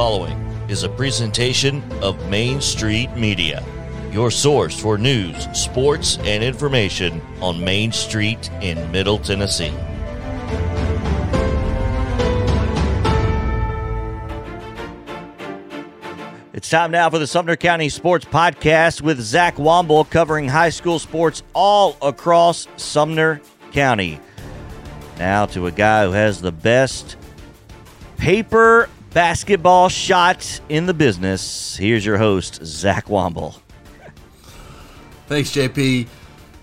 following is a presentation of Main Street Media, your source for news, sports, and information on Main Street in Middle Tennessee. It's time now for the Sumner County Sports Podcast with Zach Womble covering high school sports all across Sumner County. Now to a guy who has the best paper basketball shot in the business. Here's your host, Zach Womble. Thanks, JP.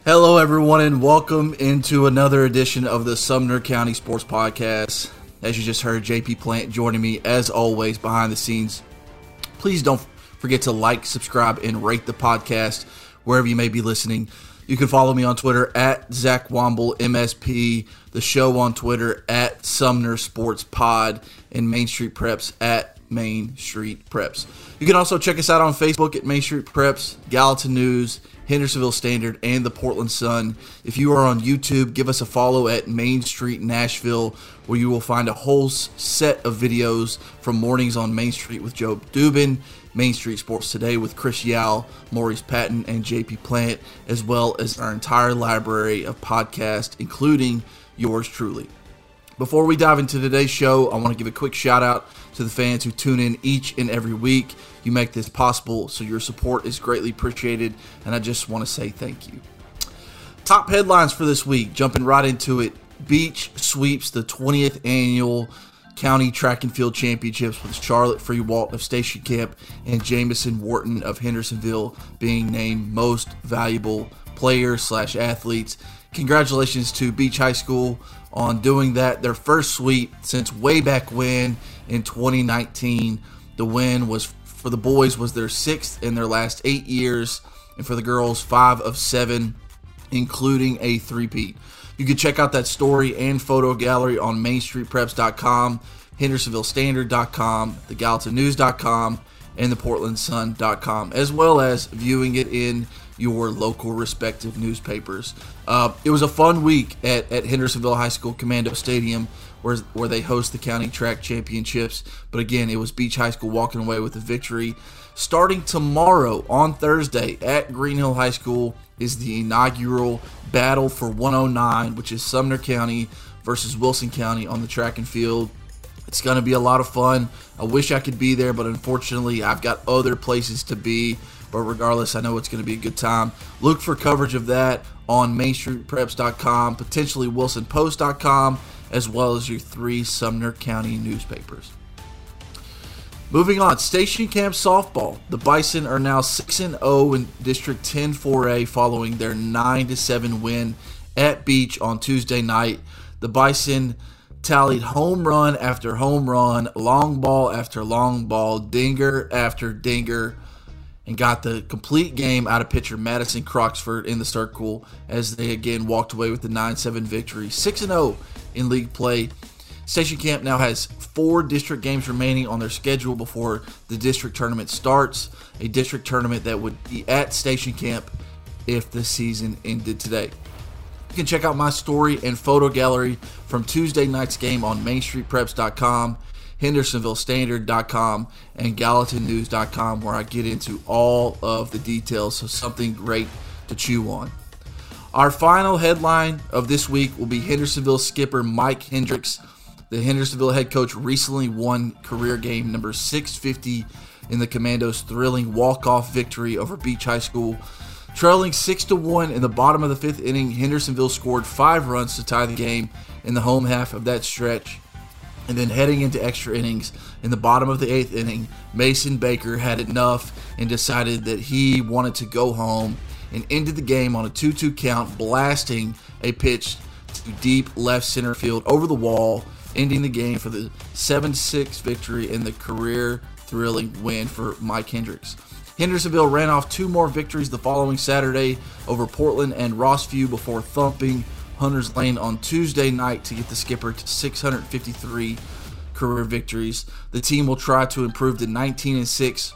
Hello, everyone, and welcome into another edition of the Sumner County Sports Podcast. As you just heard, JP Plant joining me as always behind the scenes. Please don't forget to like, subscribe, and rate the podcast wherever you may be listening. You can follow me on Twitter at Zach Womble MSP, the show on Twitter at Sumner Sports Pod, and Main Street Preps at Main Street Preps. You can also check us out on Facebook at Main Street Preps, Gallatin News, Hendersonville Standard, and the Portland Sun. If you are on YouTube, give us a follow at Main Street Nashville, where you will find a whole set of videos from Mornings on Main Street with Joe Dubin, Main Street Sports Today with Chris Yao, Maurice Patton, and JP Plant, as well as our entire library of podcasts, including yours truly. Before we dive into today's show, I want to give a quick shout out to the fans who tune in each and every week. You make this possible, so your support is greatly appreciated, and I just want to say thank you. Top headlines for this week, jumping right into it. Beach sweeps the 20th annual County Track and Field Championships with Charlotte Free Walt of Station Camp and Jamison Wharton of Hendersonville being named most valuable players slash athletes. Congratulations to Beach High School on doing that, their first sweep since way back when in 2019. The win was for the boys was their sixth in their last eight years, and for the girls, five of seven, including a three-peat. You can check out that story and photo gallery on MainStreetPreps.com, HendersonvilleStandard.com, TheGallatinNews.com, and ThePortlandSun.com, as well as viewing it in your local respective newspapers. Uh, it was a fun week at, at Hendersonville High School Commando Stadium where, where they host the county track championships. But again, it was Beach High School walking away with a victory. Starting tomorrow on Thursday at Green Hill High School is the inaugural Battle for 109, which is Sumner County versus Wilson County on the track and field. It's going to be a lot of fun. I wish I could be there, but unfortunately, I've got other places to be. But regardless, I know it's going to be a good time. Look for coverage of that on MainStreetPreps.com, potentially WilsonPost.com, as well as your three Sumner County newspapers. Moving on, Station Camp Softball. The Bison are now 6 0 in District 10 4A following their 9 7 win at Beach on Tuesday night. The Bison tallied home run after home run, long ball after long ball, dinger after dinger and got the complete game out of pitcher Madison Croxford in the circle as they again walked away with the 9 7 victory. 6 0 in league play. Station Camp now has four district games remaining on their schedule before the district tournament starts. A district tournament that would be at Station Camp if the season ended today. You can check out my story and photo gallery from Tuesday night's game on MainStreetPreps.com. HendersonvilleStandard.com and GallatinNews.com, where I get into all of the details. So, something great to chew on. Our final headline of this week will be Hendersonville skipper Mike Hendricks. The Hendersonville head coach recently won career game number 650 in the Commandos' thrilling walk-off victory over Beach High School. Trailing 6 to 1 in the bottom of the fifth inning, Hendersonville scored five runs to tie the game in the home half of that stretch. And then heading into extra innings, in the bottom of the eighth inning, Mason Baker had enough and decided that he wanted to go home and ended the game on a 2 2 count, blasting a pitch to deep left center field over the wall, ending the game for the 7 6 victory and the career thrilling win for Mike Hendricks. Hendersonville ran off two more victories the following Saturday over Portland and Rossview before thumping Hunters Lane on Tuesday night to get the skipper to 653 career victories. The team will try to improve to 19 and 6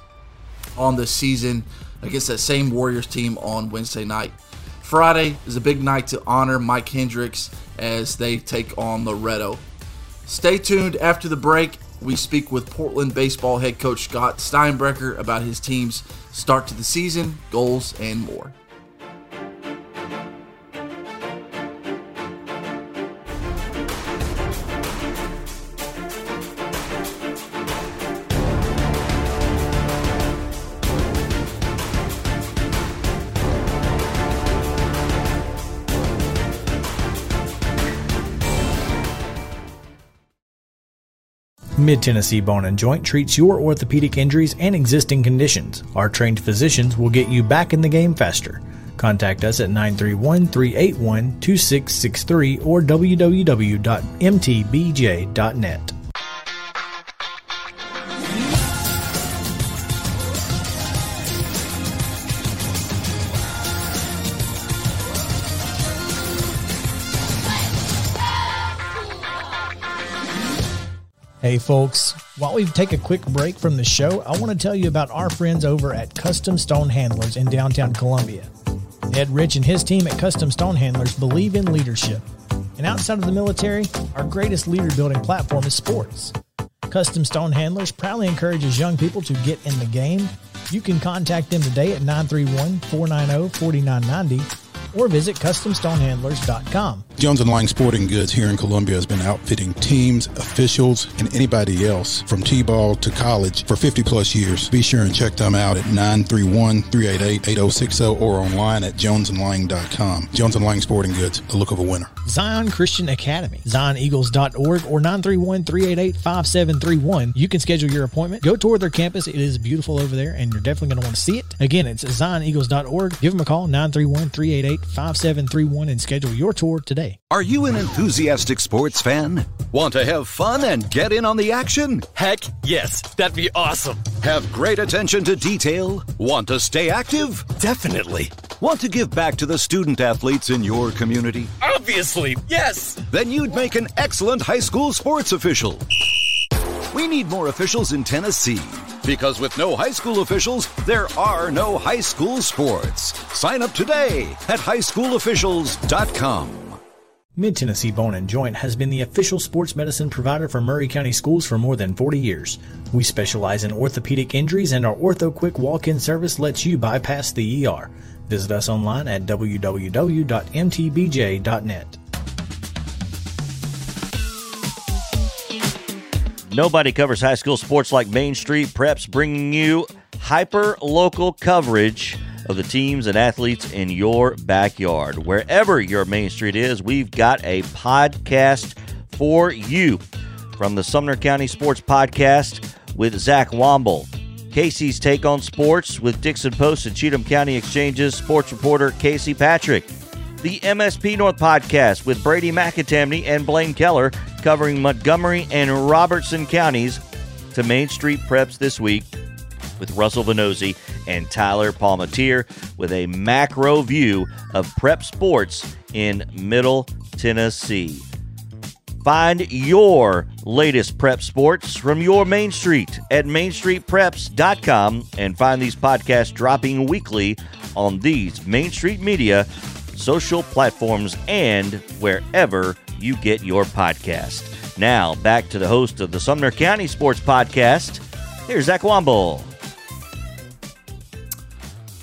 on the season against that same Warriors team on Wednesday night. Friday is a big night to honor Mike Hendricks as they take on Loretto. Stay tuned after the break. we speak with Portland baseball head coach Scott Steinbrecher about his team's start to the season, goals, and more. Mid Tennessee Bone and Joint treats your orthopedic injuries and existing conditions. Our trained physicians will get you back in the game faster. Contact us at 931 381 2663 or www.mtbj.net. Hey folks, while we take a quick break from the show, I want to tell you about our friends over at Custom Stone Handlers in downtown Columbia. Ed Rich and his team at Custom Stone Handlers believe in leadership. And outside of the military, our greatest leader building platform is sports. Custom Stone Handlers proudly encourages young people to get in the game. You can contact them today at 931 490 4990 or visit CustomStonehandlers.com. Jones and Lang Sporting Goods here in Columbia has been outfitting teams, officials, and anybody else from T-ball to college for 50 plus years. Be sure and check them out at 931-388-8060 or online at jonesandlang.com. Jones and Lang Sporting Goods, the look of a winner. Zion Christian Academy, zioneagles.org or 931-388-5731. You can schedule your appointment. Go tour their campus. It is beautiful over there and you're definitely going to want to see it. Again, it's zioneagles.org. Give them a call 931-388-5731 and schedule your tour today. Are you an enthusiastic sports fan? Want to have fun and get in on the action? Heck yes, that'd be awesome. Have great attention to detail? Want to stay active? Definitely. Want to give back to the student athletes in your community? Obviously, yes. Then you'd make an excellent high school sports official. We need more officials in Tennessee. Because with no high school officials, there are no high school sports. Sign up today at highschoolofficials.com. Mid Tennessee Bone and Joint has been the official sports medicine provider for Maury County Schools for more than 40 years. We specialize in orthopedic injuries, and our Ortho Quick walk in service lets you bypass the ER. Visit us online at www.mtbj.net. Nobody covers high school sports like Main Street Preps, bringing you hyper local coverage of the teams and athletes in your backyard. Wherever your Main Street is, we've got a podcast for you from the Sumner County Sports Podcast with Zach Womble. Casey's Take on Sports with Dickson Post and Cheatham County Exchanges sports reporter Casey Patrick. The MSP North Podcast with Brady McAtamney and Blaine Keller covering Montgomery and Robertson counties to Main Street Preps this week with Russell Venozzi and Tyler Palmatier with a macro view of prep sports in Middle Tennessee. Find your latest prep sports from your Main Street at mainstreetpreps.com and find these podcasts dropping weekly on these Main Street Media social platforms and wherever you get your podcast. Now, back to the host of the Sumner County Sports Podcast. Here's Zach Womble.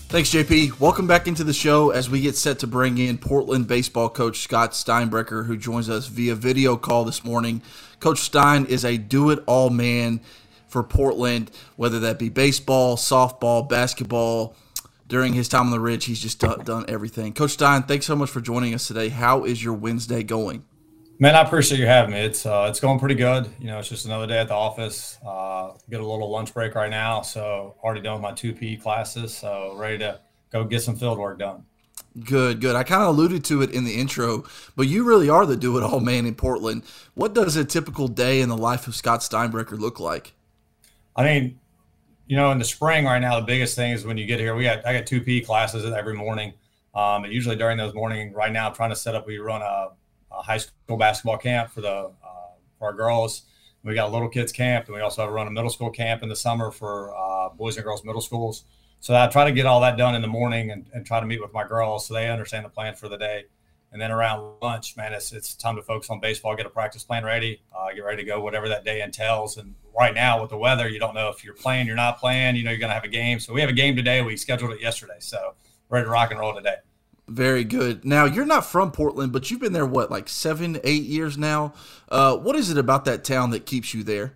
Thanks, JP. Welcome back into the show as we get set to bring in Portland baseball coach Scott Steinbrecher, who joins us via video call this morning. Coach Stein is a do it all man for Portland, whether that be baseball, softball, basketball. During his time on the Ridge, he's just done, done everything. Coach Stein, thanks so much for joining us today. How is your Wednesday going? Man, I appreciate you having me. It's uh, it's going pretty good. You know, it's just another day at the office. Uh, get a little lunch break right now, so already done with my two PE classes, so ready to go get some field work done. Good, good. I kind of alluded to it in the intro, but you really are the do-it-all man in Portland. What does a typical day in the life of Scott Steinbrecher look like? I mean, you know, in the spring right now, the biggest thing is when you get here. We got I got two PE classes every morning. Um, and usually during those morning, right now, I'm trying to set up. We run a a high school basketball camp for the uh, for our girls. We got a little kids camp, and we also have run a middle school camp in the summer for uh, boys and girls middle schools. So I try to get all that done in the morning and, and try to meet with my girls so they understand the plan for the day. And then around lunch, man, it's it's time to focus on baseball, get a practice plan ready, uh, get ready to go, whatever that day entails. And right now with the weather, you don't know if you're playing, you're not playing. You know you're going to have a game. So we have a game today. We scheduled it yesterday, so ready to rock and roll today. Very good. Now you're not from Portland, but you've been there what, like seven, eight years now. Uh, what is it about that town that keeps you there?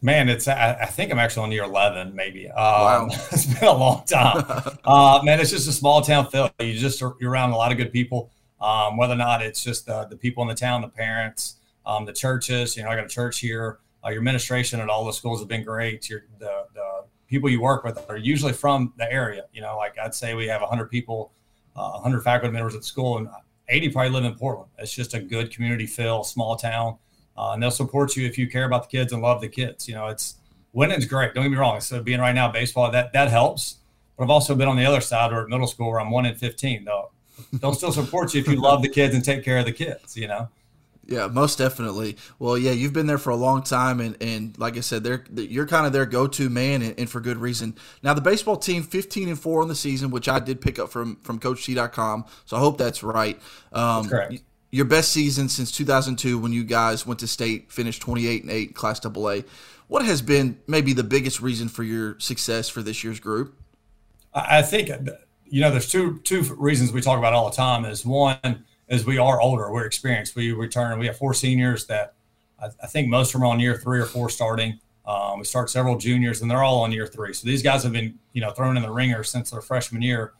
Man, it's I, I think I'm actually on year 11, maybe. Um, wow, it's been a long time. uh, man, it's just a small town feel. You just are, you're around a lot of good people. Um, whether or not it's just the, the people in the town, the parents, um, the churches. You know, I got a church here. Uh, your administration at all the schools have been great. Your the, the people you work with are usually from the area. You know, like I'd say we have 100 people, uh, 100 faculty members at school, and 80 probably live in Portland. It's just a good community feel, small town, uh, and they'll support you if you care about the kids and love the kids. You know, it's winning's great. Don't get me wrong. So being right now baseball that that helps. But I've also been on the other side, or at middle school, where I'm one in 15. Though they'll still support you if you love the kids and take care of the kids. You know. Yeah, most definitely. Well, yeah, you've been there for a long time, and, and like I said, they're you're kind of their go-to man, and, and, for good reason. Now, the baseball team, 15 and four in the season, which I did pick up from from CoachT.com, so I hope that's right. Um, that's correct. Your best season since 2002, when you guys went to state, finished 28 and eight, Class AA. What has been maybe the biggest reason for your success for this year's group? I think you know there's two two reasons we talk about all the time. Is one as we are older, we're experienced. We return. We have four seniors that I, I think most of them are on year three or four starting. Um, we start several juniors, and they're all on year three. So these guys have been, you know, thrown in the ringer since their freshman year,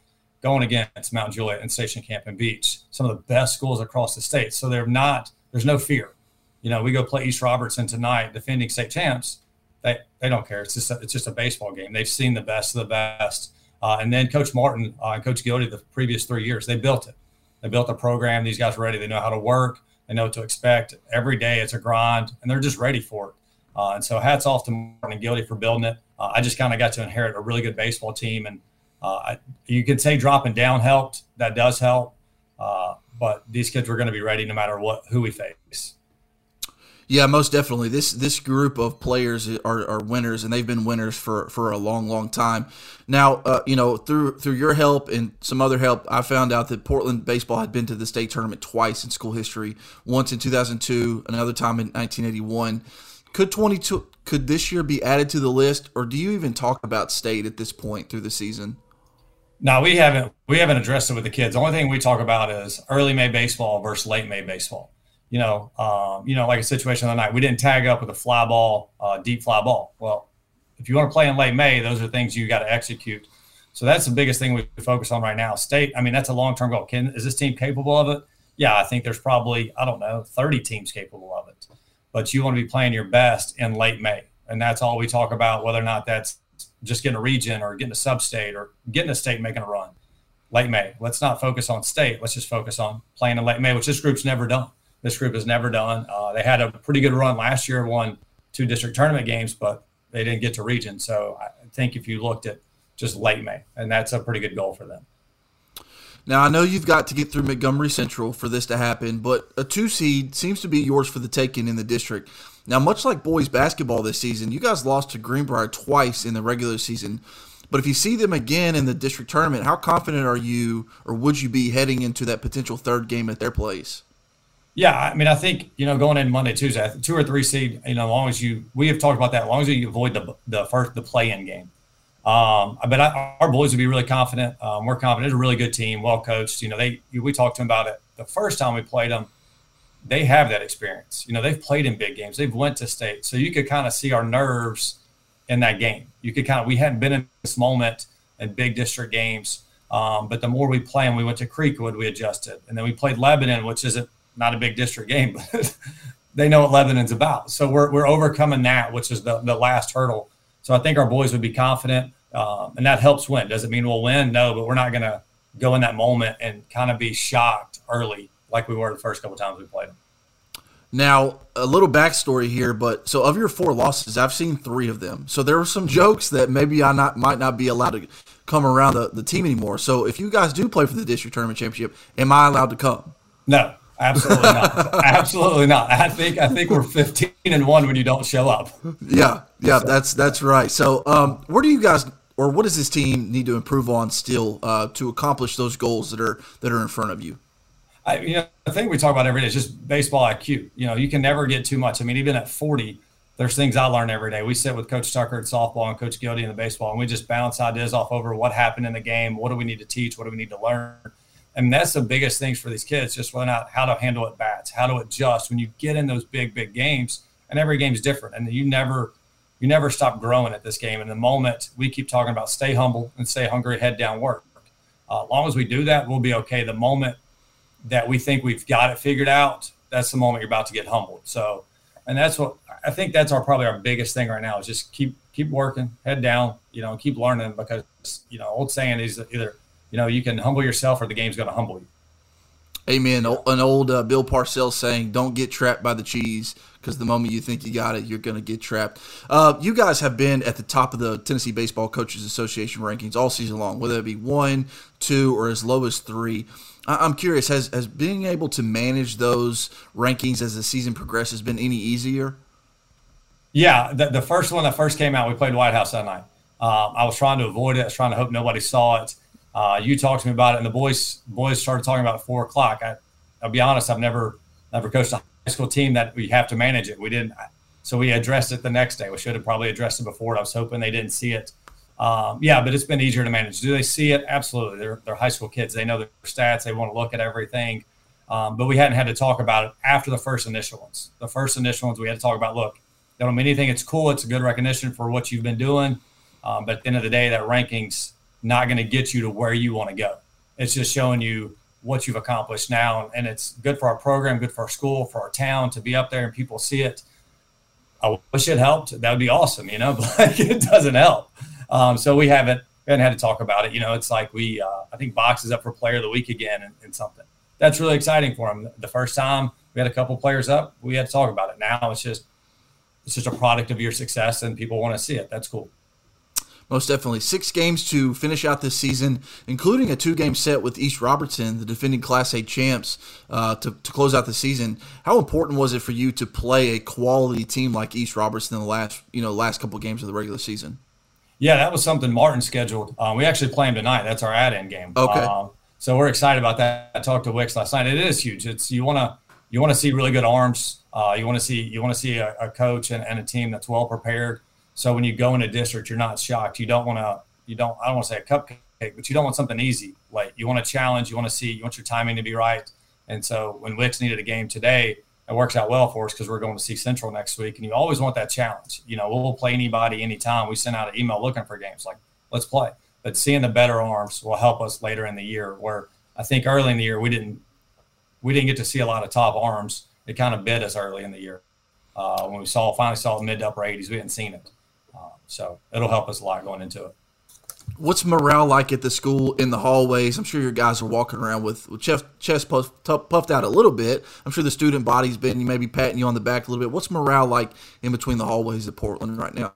going against Mount Juliet and Station Camp and Beach, some of the best schools across the state. So they're not. There's no fear. You know, we go play East Robertson tonight, defending state champs. They they don't care. It's just a, it's just a baseball game. They've seen the best of the best. Uh, and then Coach Martin uh, and Coach Gildy, the previous three years, they built it. They built a program. These guys are ready. They know how to work. They know what to expect. Every day it's a grind, and they're just ready for it. Uh, and so hats off to Martin and Gildy for building it. Uh, I just kind of got to inherit a really good baseball team, and uh, I, you could say dropping down helped. That does help, uh, but these kids were going to be ready no matter what who we face. Yeah, most definitely. This this group of players are, are winners, and they've been winners for, for a long, long time. Now, uh, you know, through through your help and some other help, I found out that Portland baseball had been to the state tournament twice in school history. Once in 2002, another time in 1981. Could 22 could this year be added to the list, or do you even talk about state at this point through the season? No, we haven't. We haven't addressed it with the kids. The only thing we talk about is early May baseball versus late May baseball you know, um, you know, like a situation the night, we didn't tag up with a fly ball, uh, deep fly ball. Well, if you want to play in late May, those are things you got to execute. So that's the biggest thing we focus on right now. State, I mean, that's a long term goal. Can is this team capable of it? Yeah, I think there's probably I don't know 30 teams capable of it, but you want to be playing your best in late May, and that's all we talk about. Whether or not that's just getting a region or getting a sub state or getting a state making a run. Late May. Let's not focus on state. Let's just focus on playing in late May, which this group's never done this group has never done. Uh, they had a pretty good run last year, won two district tournament games, but they didn't get to region. So I think if you looked at just late May, and that's a pretty good goal for them. Now I know you've got to get through Montgomery Central for this to happen, but a two seed seems to be yours for the taking in the district. Now, much like boys basketball this season, you guys lost to Greenbrier twice in the regular season. But if you see them again in the district tournament, how confident are you, or would you be heading into that potential third game at their place? Yeah, I mean, I think you know going in Monday, Tuesday, two or three seed. You know, as long as you, we have talked about that. As long as you avoid the the first the play in game. Um, but I, our boys would be really confident. Um, we're confident. It's a really good team, well coached. You know, they we talked to them about it the first time we played them. They have that experience. You know, they've played in big games. They've went to state, so you could kind of see our nerves in that game. You could kind of we hadn't been in this moment in big district games. Um, but the more we play, and we went to Creekwood, we adjusted, and then we played Lebanon, which isn't not a big district game, but they know what Lebanon's about. So we're, we're overcoming that, which is the, the last hurdle. So I think our boys would be confident, um, and that helps win. Does it mean we'll win? No, but we're not going to go in that moment and kind of be shocked early like we were the first couple times we played them. Now, a little backstory here, but so of your four losses, I've seen three of them. So there were some jokes that maybe I not might not be allowed to come around the, the team anymore. So if you guys do play for the district tournament championship, am I allowed to come? No. Absolutely not. Absolutely not. I think I think we're 15 and one when you don't show up. Yeah, yeah, so. that's that's right. So, um, where do you guys or what does this team need to improve on still uh, to accomplish those goals that are that are in front of you? I, you know, the thing we talk about every day is just baseball IQ. You know, you can never get too much. I mean, even at 40, there's things I learn every day. We sit with Coach Tucker at softball and Coach Gildy in the baseball, and we just bounce ideas off over what happened in the game. What do we need to teach? What do we need to learn? And that's the biggest things for these kids, just learn out how to handle at bats, how to adjust when you get in those big, big games. And every game is different. And you never you never stop growing at this game. And the moment we keep talking about stay humble and stay hungry, head down, work. Uh, as long as we do that, we'll be okay. The moment that we think we've got it figured out, that's the moment you're about to get humbled. So, and that's what I think that's our probably our biggest thing right now is just keep keep working, head down, you know, keep learning because you know old saying is either you know you can humble yourself or the game's going to humble you. Amen. An old uh, Bill Parcells saying, "Don't get trapped by the cheese." because the moment you think you got it, you're going to get trapped. Uh, you guys have been at the top of the Tennessee Baseball Coaches Association rankings all season long, whether it be one, two, or as low as three. I- am curious, has, has being able to manage those rankings as the season progresses been any easier? Yeah, the, the first one that first came out, we played White House that night. Um, I was trying to avoid it. I was trying to hope nobody saw it. Uh, you talked to me about it, and the boys boys started talking about four o'clock. I, I'll be honest, I've never never coached a high school team that we have to manage it. We didn't, so we addressed it the next day. We should have probably addressed it before. I was hoping they didn't see it. Um, yeah, but it's been easier to manage. Do they see it? Absolutely. They're, they're high school kids. They know their stats. They want to look at everything. Um, but we hadn't had to talk about it after the first initial ones. The first initial ones, we had to talk about. Look, they don't mean anything. It's cool. It's a good recognition for what you've been doing. Um, but at the end of the day, that ranking's not going to get you to where you want to go. It's just showing you what you've accomplished now. And it's good for our program, good for our school, for our town to be up there and people see it. I wish it helped. That would be awesome, you know, but it doesn't help. Um, so we haven't, we haven't had to talk about it. You know, it's like we, uh, I think Box is up for player of the week again and, and something. That's really exciting for him. The first time we had a couple players up, we had to talk about it. Now it's just, it's just a product of your success and people want to see it. That's cool most definitely. Six games to finish out this season, including a two game set with East Robertson, the defending Class A champs, uh, to, to close out the season. How important was it for you to play a quality team like East Robertson in the last, you know, last couple of games of the regular season? Yeah, that was something Martin scheduled. Um, we actually play him tonight. That's our add-in game. Okay. Um, so we're excited about that. I talked to Wicks last night. It is huge. It's you want to you want to see really good arms. Uh, you want to see you want to see a, a coach and, and, a team that's well prepared. So when you go in a district, you're not shocked. You don't want to, you don't, I don't want to say a cupcake, but you don't want something easy. Like you want to challenge, you want to see, you want your timing to be right. And so when Wicks needed a game today, it works out well for us because we're going to see Central next week. And you always want that challenge. You know, we'll play anybody anytime. We send out an email looking for games like, let's play. But seeing the better arms will help us later in the year. Where I think early in the year we didn't we didn't get to see a lot of top arms. It kind of bit us early in the year uh, when we saw finally saw the mid to upper 80s. We hadn't seen it. So it'll help us a lot going into it. What's morale like at the school in the hallways? I'm sure your guys are walking around with, with chest, chest puffed, puffed out a little bit. I'm sure the student body's been you maybe patting you on the back a little bit. What's morale like in between the hallways at Portland right now?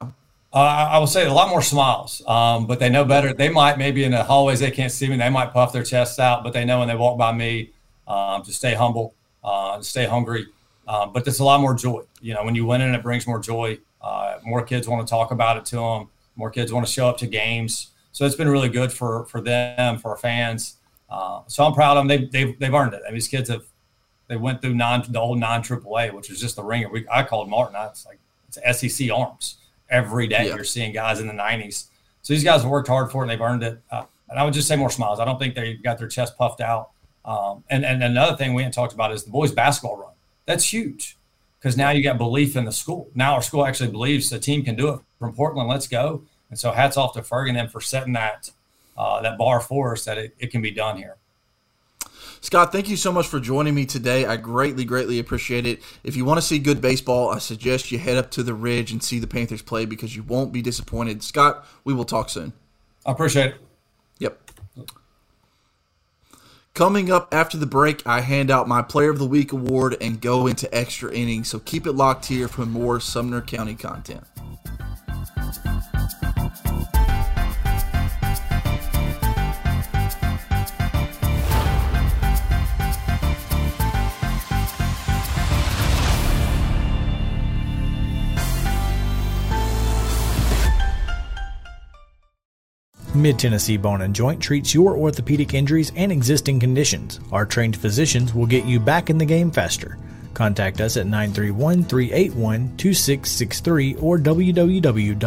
Uh, I will say a lot more smiles, um, but they know better. They might maybe in the hallways they can't see me. They might puff their chests out, but they know when they walk by me um, to stay humble, uh, to stay hungry. Um, but there's a lot more joy. You know, when you win it, it brings more joy. Uh, more kids want to talk about it to them. More kids want to show up to games. So it's been really good for for them, for our fans. Uh, so I'm proud of them. They've, they've, they've earned it. I mean, these kids have they went through non the old non AAA, which was just the ringer. We, I called Martin. It's like it's SEC arms every day. Yeah. You're seeing guys in the 90s. So these guys have worked hard for it and they've earned it. Uh, and I would just say more smiles. I don't think they got their chest puffed out. Um, and and another thing we hadn't talked about is the boys basketball run. That's huge because now you got belief in the school. Now our school actually believes the team can do it from Portland. Let's go. And so hats off to Ferg and them for setting that uh, that bar for us that it, it can be done here. Scott, thank you so much for joining me today. I greatly, greatly appreciate it. If you want to see good baseball, I suggest you head up to the Ridge and see the Panthers play because you won't be disappointed. Scott, we will talk soon. I appreciate it. Coming up after the break, I hand out my Player of the Week award and go into extra innings. So keep it locked here for more Sumner County content. Mid Tennessee Bone and Joint treats your orthopedic injuries and existing conditions. Our trained physicians will get you back in the game faster. Contact us at 931 381 2663 or www.mtbj.net.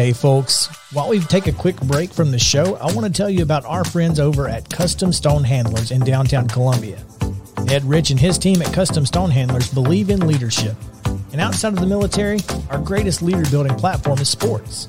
Hey folks, while we take a quick break from the show, I want to tell you about our friends over at Custom Stone Handlers in downtown Columbia. Ed Rich and his team at Custom Stone Handlers believe in leadership. And outside of the military, our greatest leader building platform is sports.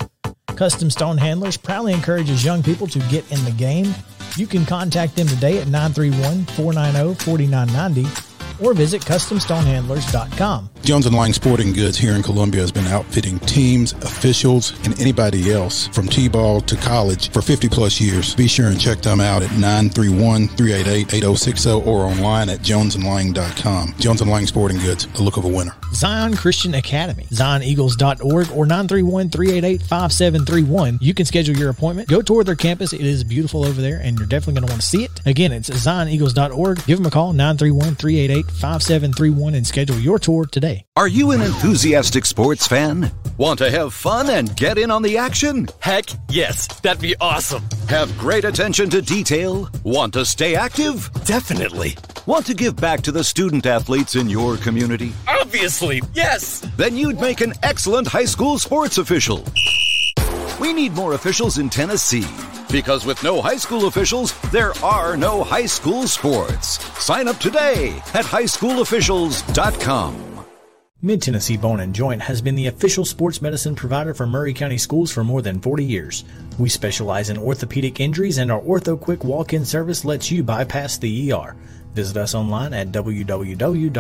Custom Stone Handlers proudly encourages young people to get in the game. You can contact them today at 931 490 4990 or visit CustomStonehandlers.com. Jones and Lang Sporting Goods here in Columbia has been outfitting teams, officials, and anybody else from T-ball to college for 50 plus years. Be sure and check them out at 931-388-8060 or online at jonesandlang.com. Jones and Lang Sporting Goods, the look of a winner. Zion Christian Academy, zioneagles.org or 931-388-5731. You can schedule your appointment. Go tour their campus. It is beautiful over there and you're definitely going to want to see it. Again, it's zioneagles.org. Give them a call 931-388-5731 and schedule your tour today. Are you an enthusiastic sports fan? Want to have fun and get in on the action? Heck yes, that'd be awesome. Have great attention to detail? Want to stay active? Definitely. Want to give back to the student athletes in your community? Obviously, yes. Then you'd make an excellent high school sports official. We need more officials in Tennessee. Because with no high school officials, there are no high school sports. Sign up today at highschoolofficials.com. Mid Tennessee Bone and Joint has been the official sports medicine provider for Maury County Schools for more than 40 years. We specialize in orthopedic injuries, and our Ortho Quick walk in service lets you bypass the ER. Visit us online at www.mtbj.net.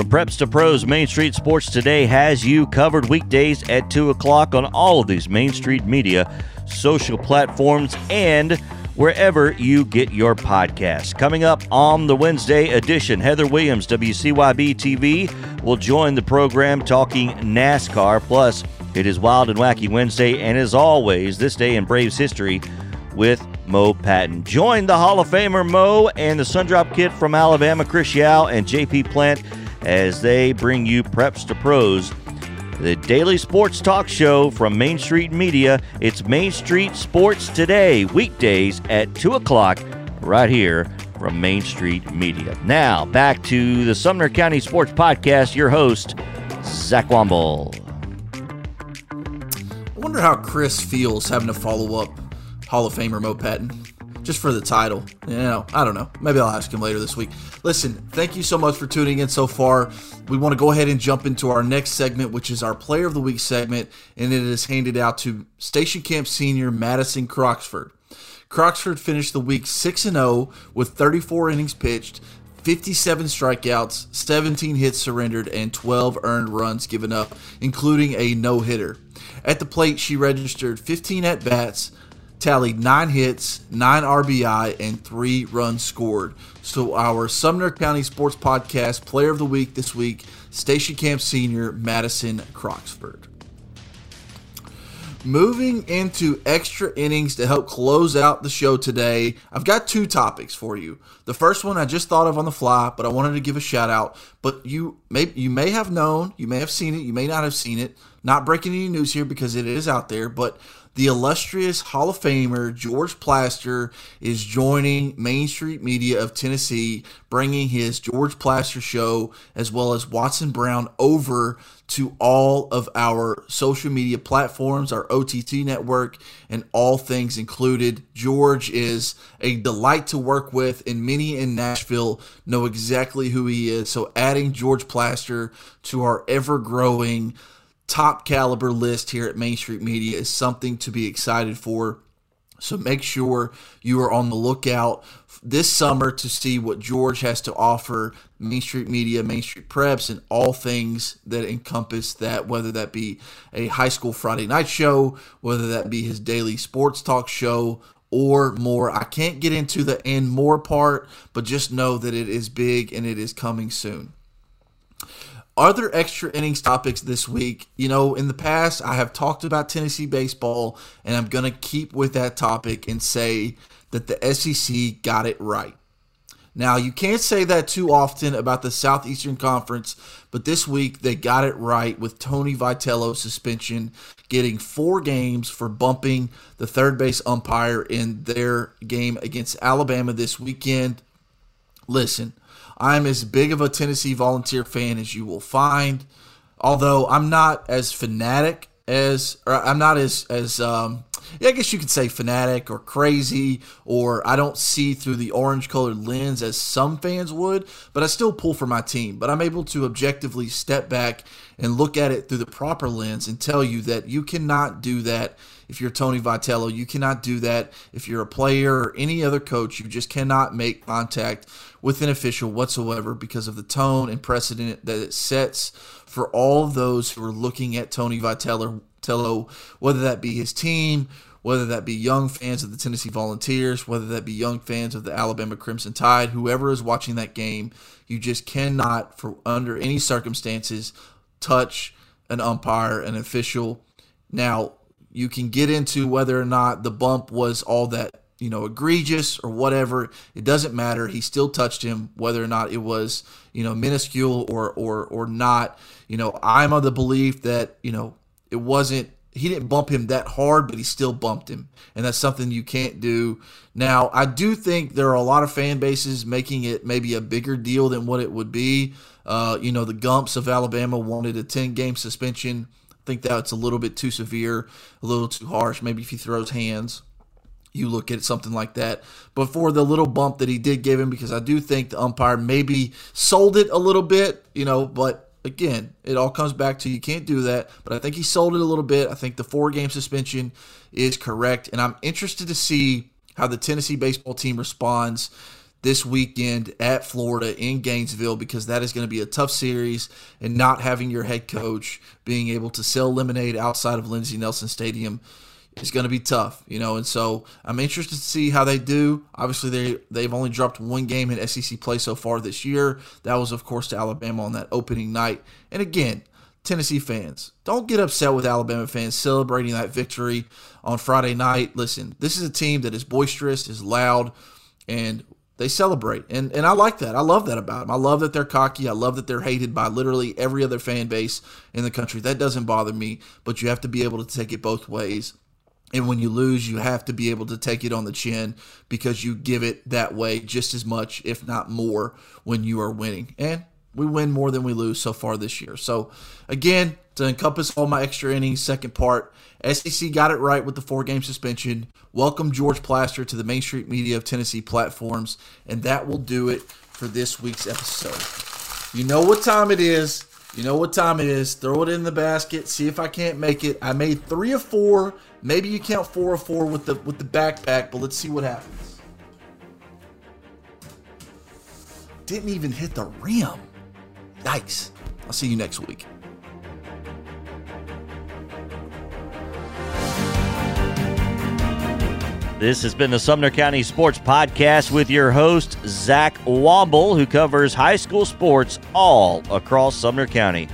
From Preps to Pros, Main Street Sports Today has you covered weekdays at 2 o'clock on all of these Main Street media, social platforms, and wherever you get your podcasts. Coming up on the Wednesday edition, Heather Williams, WCYB TV, will join the program talking NASCAR. Plus, it is Wild and Wacky Wednesday, and as always, this day in Braves history with Mo Patton. Join the Hall of Famer Mo and the Sundrop Kid from Alabama, Chris Yao and JP Plant as they bring you Preps to Pros, the daily sports talk show from Main Street Media. It's Main Street Sports Today, weekdays at 2 o'clock, right here from Main Street Media. Now, back to the Sumner County Sports Podcast, your host, Zach Womble. I wonder how Chris feels having to follow up Hall of Famer Mo Patton just for the title. You know, I don't know. Maybe I'll ask him later this week. Listen, thank you so much for tuning in so far. We want to go ahead and jump into our next segment, which is our Player of the Week segment, and it is handed out to Station Camp Senior Madison Croxford. Croxford finished the week 6 0 with 34 innings pitched, 57 strikeouts, 17 hits surrendered, and 12 earned runs given up, including a no hitter. At the plate, she registered 15 at bats, tallied nine hits, nine RBI, and three runs scored. So, our Sumner County Sports Podcast Player of the Week this week, Station Camp Senior Madison Croxford. Moving into extra innings to help close out the show today, I've got two topics for you. The first one I just thought of on the fly, but I wanted to give a shout out. But you may you may have known, you may have seen it, you may not have seen it. Not breaking any news here because it is out there, but the illustrious Hall of Famer George Plaster is joining Main Street Media of Tennessee, bringing his George Plaster show as well as Watson Brown over to all of our social media platforms, our OTT network, and all things included. George is a delight to work with, and many in Nashville know exactly who he is. So, adding George Plaster to our ever growing top caliber list here at Main Street Media is something to be excited for. So make sure you are on the lookout this summer to see what George has to offer Main Street Media, Main Street Preps, and all things that encompass that, whether that be a high school Friday night show, whether that be his daily sports talk show, or more. I can't get into the and more part, but just know that it is big and it is coming soon. Other extra innings topics this week. You know, in the past, I have talked about Tennessee baseball, and I'm going to keep with that topic and say that the SEC got it right. Now, you can't say that too often about the Southeastern Conference, but this week they got it right with Tony Vitello's suspension, getting four games for bumping the third base umpire in their game against Alabama this weekend. Listen, I'm as big of a Tennessee Volunteer fan as you will find, although I'm not as fanatic as, or I'm not as as um, I guess you could say fanatic or crazy, or I don't see through the orange colored lens as some fans would, but I still pull for my team. But I'm able to objectively step back and look at it through the proper lens and tell you that you cannot do that if you're Tony Vitello. You cannot do that if you're a player or any other coach. You just cannot make contact with an official whatsoever because of the tone and precedent that it sets for all those who are looking at Tony Vitello Tello, whether that be his team, whether that be young fans of the Tennessee Volunteers, whether that be young fans of the Alabama Crimson Tide, whoever is watching that game, you just cannot, for under any circumstances, touch an umpire, an official. Now, you can get into whether or not the bump was all that you know egregious or whatever. It doesn't matter. He still touched him whether or not it was you know minuscule or or or not. You know i'm of the belief that you know it wasn't he didn't bump him that hard, but he still bumped him. And that's something you can't do. Now, I do think there are a lot of fan bases making it maybe a bigger deal than what it would be. Uh, you know, the Gumps of Alabama wanted a 10 game suspension. I think that's a little bit too severe, a little too harsh. Maybe if he throws hands, you look at something like that. But for the little bump that he did give him, because I do think the umpire maybe sold it a little bit, you know, but again, it all comes back to you can't do that. But I think he sold it a little bit. I think the four game suspension is correct. And I'm interested to see how the Tennessee baseball team responds this weekend at Florida in Gainesville because that is going to be a tough series and not having your head coach being able to sell lemonade outside of Lindsey Nelson Stadium is going to be tough, you know. And so I'm interested to see how they do. Obviously, they they've only dropped one game in SEC play so far this year. That was, of course, to Alabama on that opening night. And again, Tennessee fans, don't get upset with Alabama fans celebrating that victory on Friday night. Listen, this is a team that is boisterous, is loud, and they celebrate. And and I like that. I love that about them. I love that they're cocky. I love that they're hated by literally every other fan base in the country. That doesn't bother me, but you have to be able to take it both ways. And when you lose, you have to be able to take it on the chin because you give it that way just as much, if not more, when you are winning. And we win more than we lose so far this year. So, again, to encompass all my extra innings, second part, SEC got it right with the four game suspension. Welcome George Plaster to the Main Street Media of Tennessee platforms. And that will do it for this week's episode. You know what time it is. You know what time it is. Throw it in the basket. See if I can't make it. I made three or four Maybe you count four or four with the with the backpack, but let's see what happens. Didn't even hit the rim. Nice. I'll see you next week. This has been the Sumner County Sports Podcast with your host, Zach Womble, who covers high school sports all across Sumner County.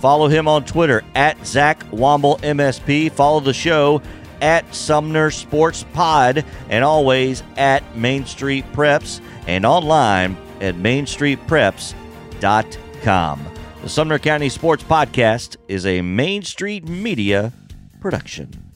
Follow him on Twitter at Zach Womble MSP. Follow the show at Sumner Sports Pod and always at Main Street Preps and online at mainstreetpreps.com. The Sumner County Sports Podcast is a Main Street Media production.